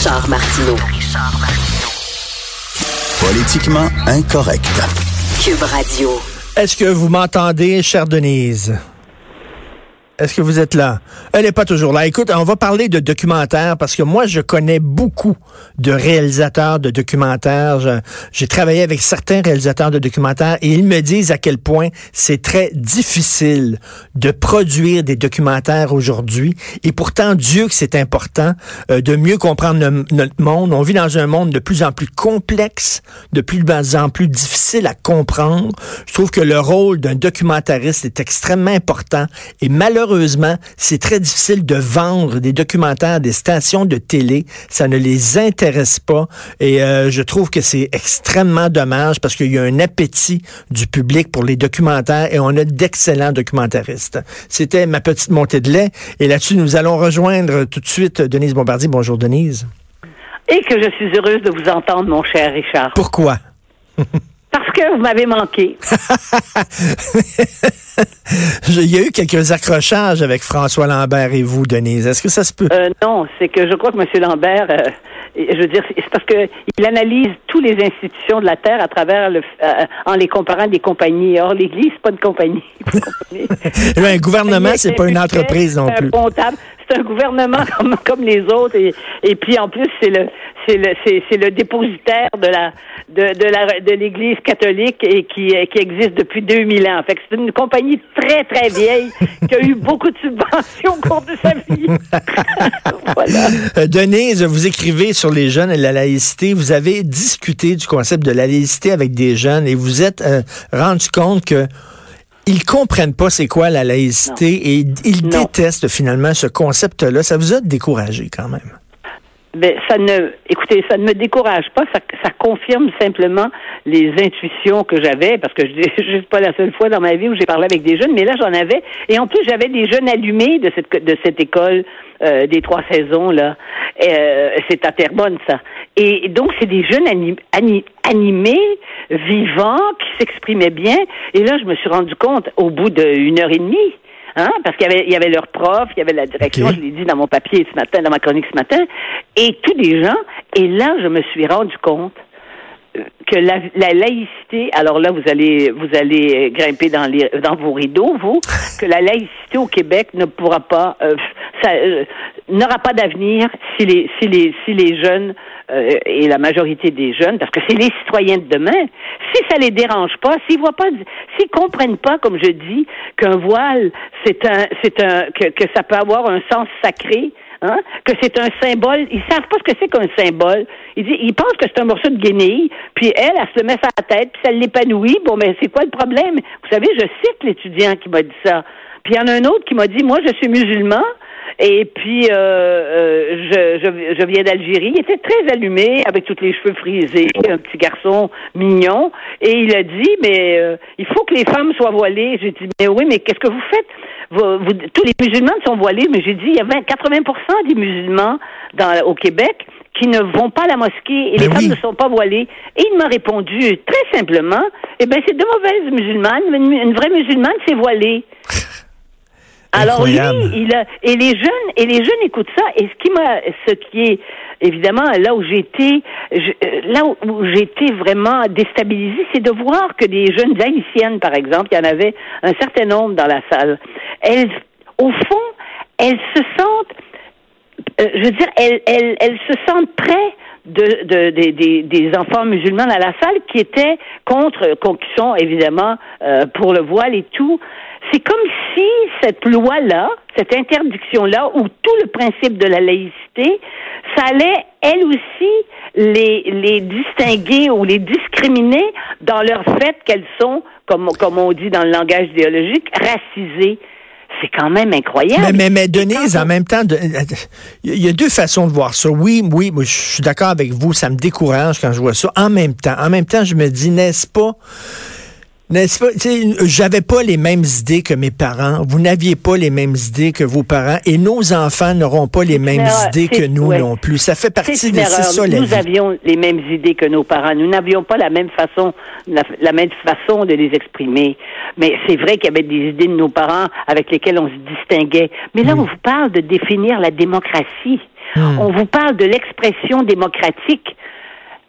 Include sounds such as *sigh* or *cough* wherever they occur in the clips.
Richard Martineau. Politiquement incorrect. Cube Radio. Est-ce que vous m'entendez, chère Denise? Est-ce que vous êtes là? Elle n'est pas toujours là. Écoute, on va parler de documentaires parce que moi, je connais beaucoup de réalisateurs de documentaires. J'ai travaillé avec certains réalisateurs de documentaires et ils me disent à quel point c'est très difficile de produire des documentaires aujourd'hui. Et pourtant, Dieu que c'est important euh, de mieux comprendre notre monde. On vit dans un monde de plus en plus complexe, de plus en plus difficile à comprendre. Je trouve que le rôle d'un documentariste est extrêmement important et malheureusement, malheureusement, c'est très difficile de vendre des documentaires des stations de télé. Ça ne les intéresse pas. Et euh, je trouve que c'est extrêmement dommage parce qu'il y a un appétit du public pour les documentaires et on a d'excellents documentaristes. C'était ma petite montée de lait. Et là-dessus, nous allons rejoindre tout de suite Denise Bombardier. Bonjour, Denise. Et que je suis heureuse de vous entendre, mon cher Richard. Pourquoi? *laughs* Parce que vous m'avez manqué. *laughs* Il y a eu quelques accrochages avec François Lambert et vous, Denise. Est-ce que ça se peut? Euh, non, c'est que je crois que M. Lambert, euh, je veux dire, c'est parce qu'il analyse toutes les institutions de la Terre à travers le, euh, en les comparant des compagnies. Or, l'Église, c'est pas une compagnie. *laughs* *laughs* un gouvernement, c'est pas une entreprise non plus. C'est un gouvernement *laughs* comme, comme les autres. Et, et puis, en plus, c'est le, c'est le, c'est, le dépositaire de la, de, de la, de l'Église catholique et qui, qui existe depuis 2000 ans. Fait que c'est une compagnie très, très vieille *laughs* qui a eu beaucoup de subventions au cours de sa vie. *laughs* voilà. Euh, Denise, vous écrivez sur les jeunes et la laïcité. Vous avez discuté du concept de la laïcité avec des jeunes et vous êtes euh, rendu compte que ils comprennent pas c'est quoi la laïcité et ils détestent finalement ce concept-là. Ça vous a découragé quand même? Ben, ça ne, écoutez, ça ne me décourage pas, ça, ça confirme simplement les intuitions que j'avais, parce que *laughs* je suis pas la seule fois dans ma vie où j'ai parlé avec des jeunes, mais là j'en avais, et en plus j'avais des jeunes allumés de cette de cette école euh, des trois saisons là, euh, c'est à Terrebonne ça, et donc c'est des jeunes animés, vivants, qui s'exprimaient bien, et là je me suis rendu compte au bout d'une heure et demie Hein? Parce qu'il y avait, il y avait leur prof, il y avait la direction, je l'ai dit dans mon papier ce matin, dans ma chronique ce matin, et tous les gens. Et là, je me suis rendu compte que la, laïcité, alors là vous allez vous allez grimper dans les dans vos rideaux vous *laughs* que la laïcité au Québec ne pourra pas euh, ça euh, n'aura pas d'avenir si les si les si les jeunes et la majorité des jeunes parce que c'est les citoyens de demain si ça les dérange pas s'ils voient pas s'ils comprennent pas comme je dis qu'un voile c'est un c'est un que, que ça peut avoir un sens sacré Hein? que c'est un symbole. Ils savent pas ce que c'est qu'un symbole. Ils, ils pensent que c'est un morceau de guenille, puis elle, elle se le met sur la tête, puis ça l'épanouit. Bon, mais c'est quoi le problème? Vous savez, je cite l'étudiant qui m'a dit ça. Puis il y en a un autre qui m'a dit, moi, je suis musulman, et puis, euh, euh, je, je, je, viens d'Algérie. Il était très allumé, avec tous les cheveux frisés, un petit garçon mignon. Et il a dit, mais euh, il faut que les femmes soient voilées. J'ai dit, mais oui, mais qu'est-ce que vous faites? Vous, Tous les musulmans sont voilés, mais j'ai dit, il y a 20, 80% des musulmans dans, au Québec qui ne vont pas à la mosquée et les femmes ne sont pas voilées. Et il m'a répondu très simplement, eh bien, c'est de mauvaises musulmanes. Une, une vraie musulmane, c'est voilée. *laughs* Alors lui, il a, et les jeunes et les jeunes écoutent ça. Et ce qui m'a, ce qui est évidemment là où j'étais, euh, là où j'étais vraiment déstabilisée, c'est de voir que des jeunes haïtiennes, par exemple, il y en avait un certain nombre dans la salle. Elles, au fond, elles se sentent, euh, je veux dire, elles, elles, elles se sentent prêtes de, de, des, des enfants musulmans à la salle qui étaient contre, qui sont évidemment euh, pour le voile et tout. C'est comme si cette loi-là, cette interdiction-là, ou tout le principe de la laïcité, ça allait, elle aussi, les, les distinguer ou les discriminer dans leur fait qu'elles sont, comme, comme on dit dans le langage idéologique, racisées. c'est quand même incroyable. Mais, mais, mais Denise, en même temps, il y a deux façons de voir ça. Oui, oui, je suis d'accord avec vous, ça me décourage quand je vois ça. En même temps, en même temps, je me dis, n'est-ce pas n'est-ce pas? J'avais pas les mêmes idées que mes parents. Vous n'aviez pas les mêmes idées que vos parents. Et nos enfants n'auront pas les mêmes idées que nous non plus. Ça fait partie de ça, Nous avions les mêmes idées que nos parents. Nous n'avions pas la même façon, la, même façon de les exprimer. Mais c'est vrai qu'il y avait des idées de nos parents avec lesquelles on se distinguait. Mais là, on vous parle de définir la démocratie. Hmm. On vous parle de l'expression démocratique.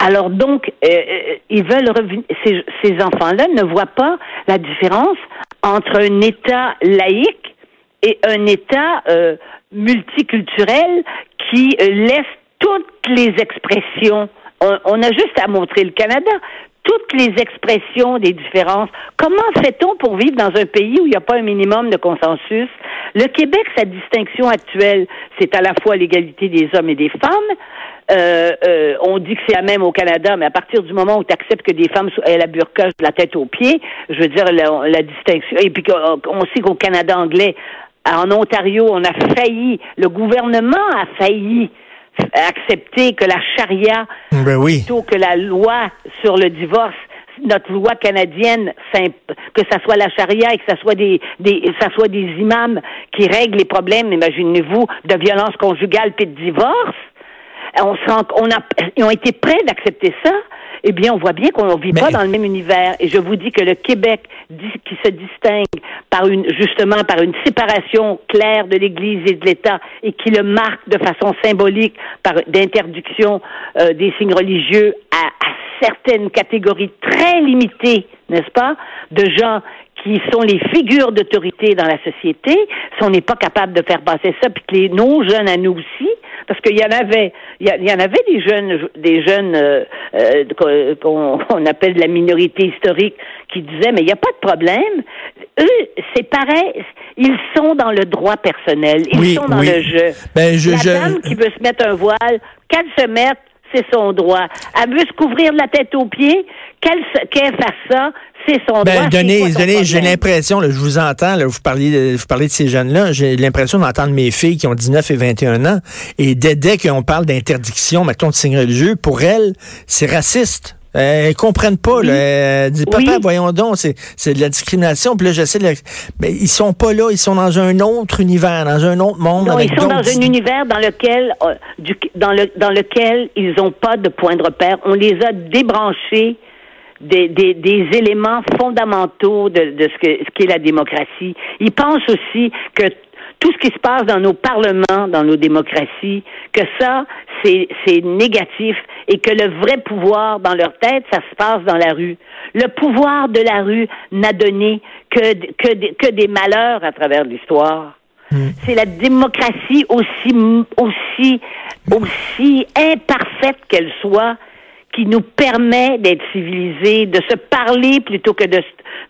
Alors donc, euh, euh, ils veulent revenir. Ces, enfants-là ne voient pas la différence entre un État laïque et un État euh, multiculturel qui laisse toutes les expressions. On, a juste à montrer le Canada toutes les expressions des différences. Comment fait-on pour vivre dans un pays où il n'y a pas un minimum de consensus? Le Québec, sa distinction actuelle, c'est à la fois l'égalité des hommes et des femmes, euh, euh, on dit que c'est la même au Canada, mais à partir du moment où tu acceptes que des femmes aient la burqa de la tête aux pieds, je veux dire la, distinction. Et puis on sait qu'au Canada anglais, en Ontario, on a failli, le gouvernement a failli accepter que la charia ben oui. plutôt que la loi sur le divorce notre loi canadienne, que ça soit la charia et que ça soit des, des ça soit des imams qui règlent les problèmes, imaginez-vous, de violence conjugale puis de divorce on, on a, ils ont été prêts d'accepter ça, eh bien, on voit bien qu'on ne vit pas dans le même univers. Et je vous dis que le Québec, qui se distingue par une, justement, par une séparation claire de l'Église et de l'État, et qui le marque de façon symbolique par d'interdiction euh, des signes religieux à, à certaines catégories très limitées, n'est-ce pas, de gens qui sont les figures d'autorité dans la société, si on n'est pas capable de faire passer ça, puis que les, nos jeunes à nous aussi, parce qu'il y en avait, il y, en avait des jeunes, des jeunes euh, euh, qu'on appelle de la minorité historique qui disaient mais il n'y a pas de problème. Eux, c'est pareil, ils sont dans le droit personnel, ils sont dans le jeu. Ben, je, la dame qui veut se mettre un voile, qu'elle se mette, c'est son droit. Elle veut se couvrir la tête aux pieds, qu'elle qu'elle fasse ça, c'est son ben, droit. Donnez, donnez j'ai l'impression, je vous entends, là, vous parliez de, vous parlez de ces jeunes-là, j'ai l'impression d'entendre mes filles qui ont 19 et 21 ans, et dès, dès qu'on parle d'interdiction, mettons, de signes religieux, pour elles, c'est raciste. Euh, elles comprennent pas. Là. Elles disent, papa, voyons donc, c'est de la discrimination. Puis là, j'essaie de... Mais ils sont pas là, ils sont dans un autre univers, dans un autre monde. Non, ils sont dans un univers dans lequel, euh, du, dans, le, dans lequel ils n'ont pas de point de repère. On les a débranchés des, des, des éléments fondamentaux de, de ce qu'est ce la démocratie. Ils pensent aussi que tout ce qui se passe dans nos parlements, dans nos démocraties, que ça, c'est négatif et que le vrai pouvoir dans leur tête, ça se passe dans la rue. Le pouvoir de la rue n'a donné que, que, que des malheurs à travers l'histoire. Hmm. C'est la démocratie aussi, aussi, aussi imparfaite qu'elle soit qui nous permet d'être civilisés, de se parler plutôt que de,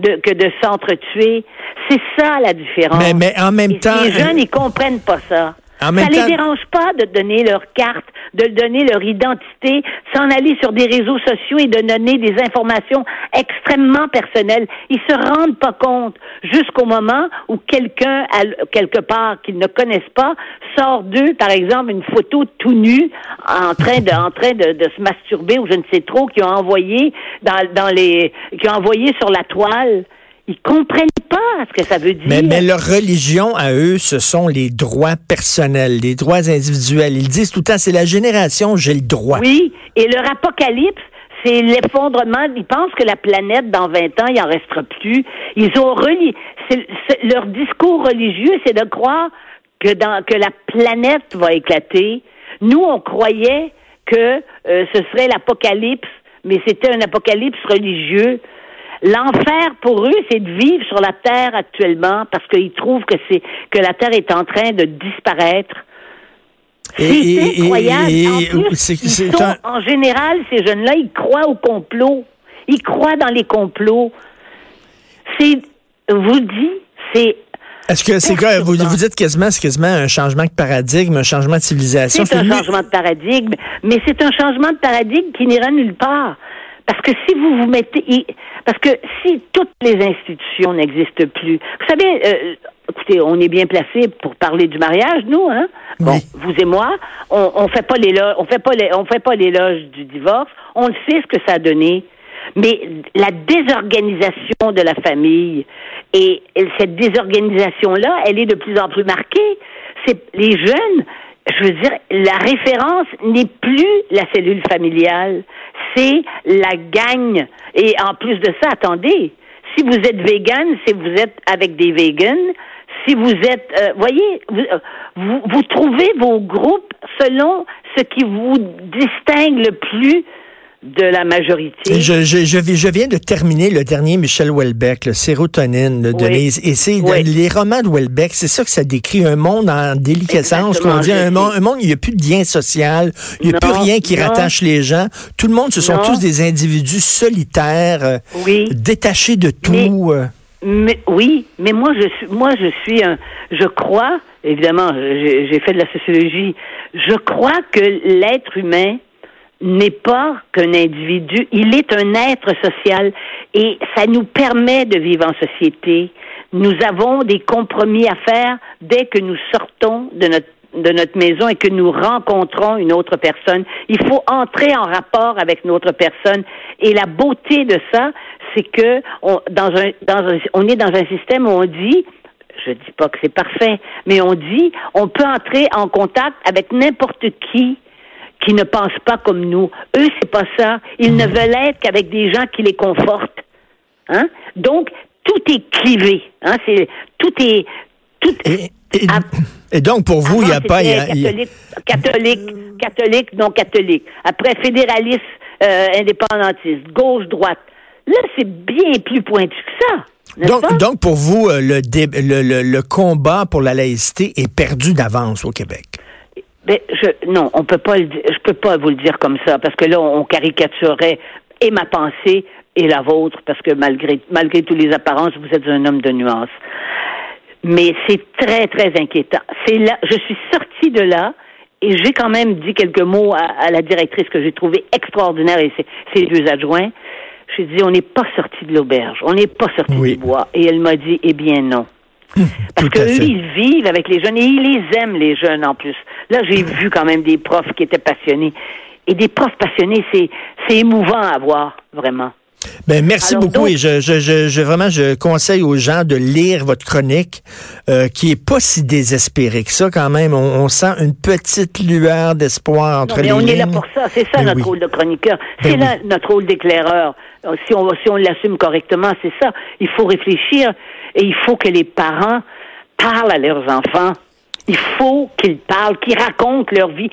de que de s'entretuer. C'est ça la différence. Mais, mais en même temps, les jeunes, ils comprennent pas ça ça ne les dérange pas de donner leur carte, de donner leur identité, s'en aller sur des réseaux sociaux et de donner des informations extrêmement personnelles. Ils se rendent pas compte jusqu'au moment où quelqu'un, quelque part qu'ils ne connaissent pas, sort d'eux, par exemple, une photo tout nu en train de, en train de, se masturber ou je ne sais trop, qui ont envoyé dans, dans les, ont envoyé sur la toile ils comprennent pas ce que ça veut dire. Mais, mais, leur religion à eux, ce sont les droits personnels, les droits individuels. Ils disent tout le temps, c'est la génération, j'ai le droit. Oui, et leur apocalypse, c'est l'effondrement. Ils pensent que la planète, dans 20 ans, il en restera plus. Ils ont relié. leur discours religieux, c'est de croire que, la planète va éclater. Nous, on croyait que euh, ce serait l'apocalypse, mais c'était un apocalypse religieux. L'enfer pour eux, c'est de vivre sur la terre actuellement parce qu'ils trouvent que la terre est en train de disparaître. C'est incroyable. en, en général, ces jeunes-là, ils croient au complot. Ils croient dans les complots. C'est, vous dit, c'est est-ce que c'est quoi, vous, vous dites quasiment, c'est quasiment un changement de paradigme, un changement de civilisation? C'est un changement de paradigme, mais c'est un changement de paradigme qui n'ira nulle part. Parce que si vous vous mettez, parce que si toutes les institutions n'existent plus, vous savez, euh, écoutez, on est bien placé pour parler du mariage, nous, hein? Bon, vous et moi, on, on fait pas l'éloge, on fait pas les, on fait pas l'éloge du divorce. On le sait ce que ça a donné. Mais la désorganisation de la famille et cette désorganisation-là, elle est de plus en plus marquée. C'est les jeunes je veux dire, la référence n'est plus la cellule familiale, c'est la gagne. Et en plus de ça, attendez, si vous êtes vegan, si vous êtes avec des vegans, si vous êtes, euh, voyez, euh, vous, vous, trouvez vos groupes selon ce qui vous distingue le plus de la majorité. Je, je, je, viens de terminer le dernier Michel Houellebecq, le Sérotonine de Denise. Et c'est les romans de Houellebecq, c'est ça que ça décrit, un monde en déliquescence, qu'on dit, un monde, un monde, il n'y a plus de lien social, il n'y a plus rien qui rattache les gens. Tout le monde, ce sont tous des individus solitaires, euh, oui. détachés de tout. Oui, mais moi je suis, moi je suis un, je crois, évidemment, j'ai fait de la sociologie, je crois que l'être humain n'est pas qu'un individu, il est un être social et ça nous permet de vivre en société. Nous avons des compromis à faire dès que nous sortons de notre de notre maison et que nous rencontrons une autre personne. Il faut entrer en rapport avec notre personne. Et la beauté de ça, c'est que on, dans un, dans un, on est dans un système où on dit, je dis pas que c'est parfait, mais on dit, on peut entrer en contact avec n'importe qui qui ne pensent pas comme nous. Eux, c'est pas ça. Ils ne veulent être qu'avec des gens qui les confortent. Hein? Donc, tout est clivé. Hein? C'est, tout est... Tout, et, donc, pour vous, il n'y a pas... catholique, catholique, catholique, non catholique. Après, fédéraliste, euh, indépendantiste, gauche-droite. Là, c'est bien plus pointu que ça. Donc, donc, pour vous, euh, le, le, le, combat pour la laïcité est perdu d'avance au Québec. Ben, je, non, on peut pas le, je peux pas vous le dire comme ça, parce que là, on caricaturerait et ma pensée et la vôtre, parce que malgré, malgré toutes les apparences, vous êtes un homme de nuance. Mais c'est très, très inquiétant. C'est là, je suis sortie de là, et j'ai quand même dit quelques mots à, la directrice que j'ai trouvée extraordinaire et ses, deux adjoints. J'ai dit, on n'est pas sorti de l'auberge, on n'est pas sorti du bois. Et elle m'a dit, eh bien non. Parce qu'eux, ils vivent avec les jeunes et ils les aiment, les jeunes, en plus. Là, j'ai vu quand même des profs qui étaient passionnés. Et des profs passionnés, c'est, c'est émouvant à voir, vraiment. Ben, merci beaucoup et je, je, je, vraiment je conseille aux gens de lire votre chronique euh, qui est pas si désespérée que ça quand même. On, sent une petite lueur d'espoir entre non, mais on est là pour ça. C'est ça ben notre rôle de chroniqueur. Ben c'est là notre rôle d'éclaireur. Si on si on l'assume correctement, c'est ça. Il faut réfléchir et il faut que les parents parlent à leurs enfants. Il faut qu'ils parlent, qu'ils racontent leur vie.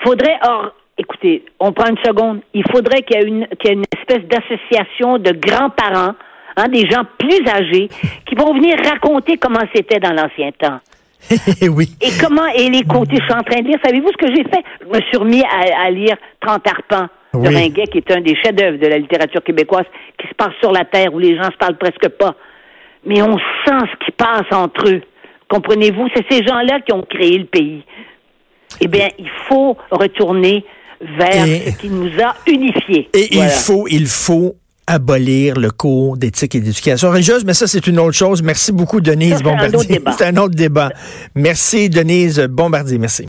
Faudrait, or, écoutez, on prend une seconde. Il faudrait qu'il y ait une, qu'il y ait une espèce d'association de grands-parents, hein, des gens plus âgés, qui vont venir raconter comment c'était dans l'ancien temps. *laughs* oui. Et comment, et les côtés, je suis en train de lire, savez-vous ce que j'ai fait? Je me suis remis à, lire Trente arpents de Ringuet, qui est un des chefs-d'œuvre de la littérature québécoise, qui se passe sur la terre, où les gens se parlent presque pas mais on sent ce qui passe entre eux. Comprenez-vous? C'est ces gens-là qui ont créé le pays. Eh bien, il faut retourner vers ce qui nous a unifiés. Et il faut, il faut abolir le cours d'éthique et d'éducation religieuse, mais ça, c'est une autre chose. Merci beaucoup, Denise Bombardier. *laughs* C'est un autre débat. Merci, Denise Bombardier. Merci.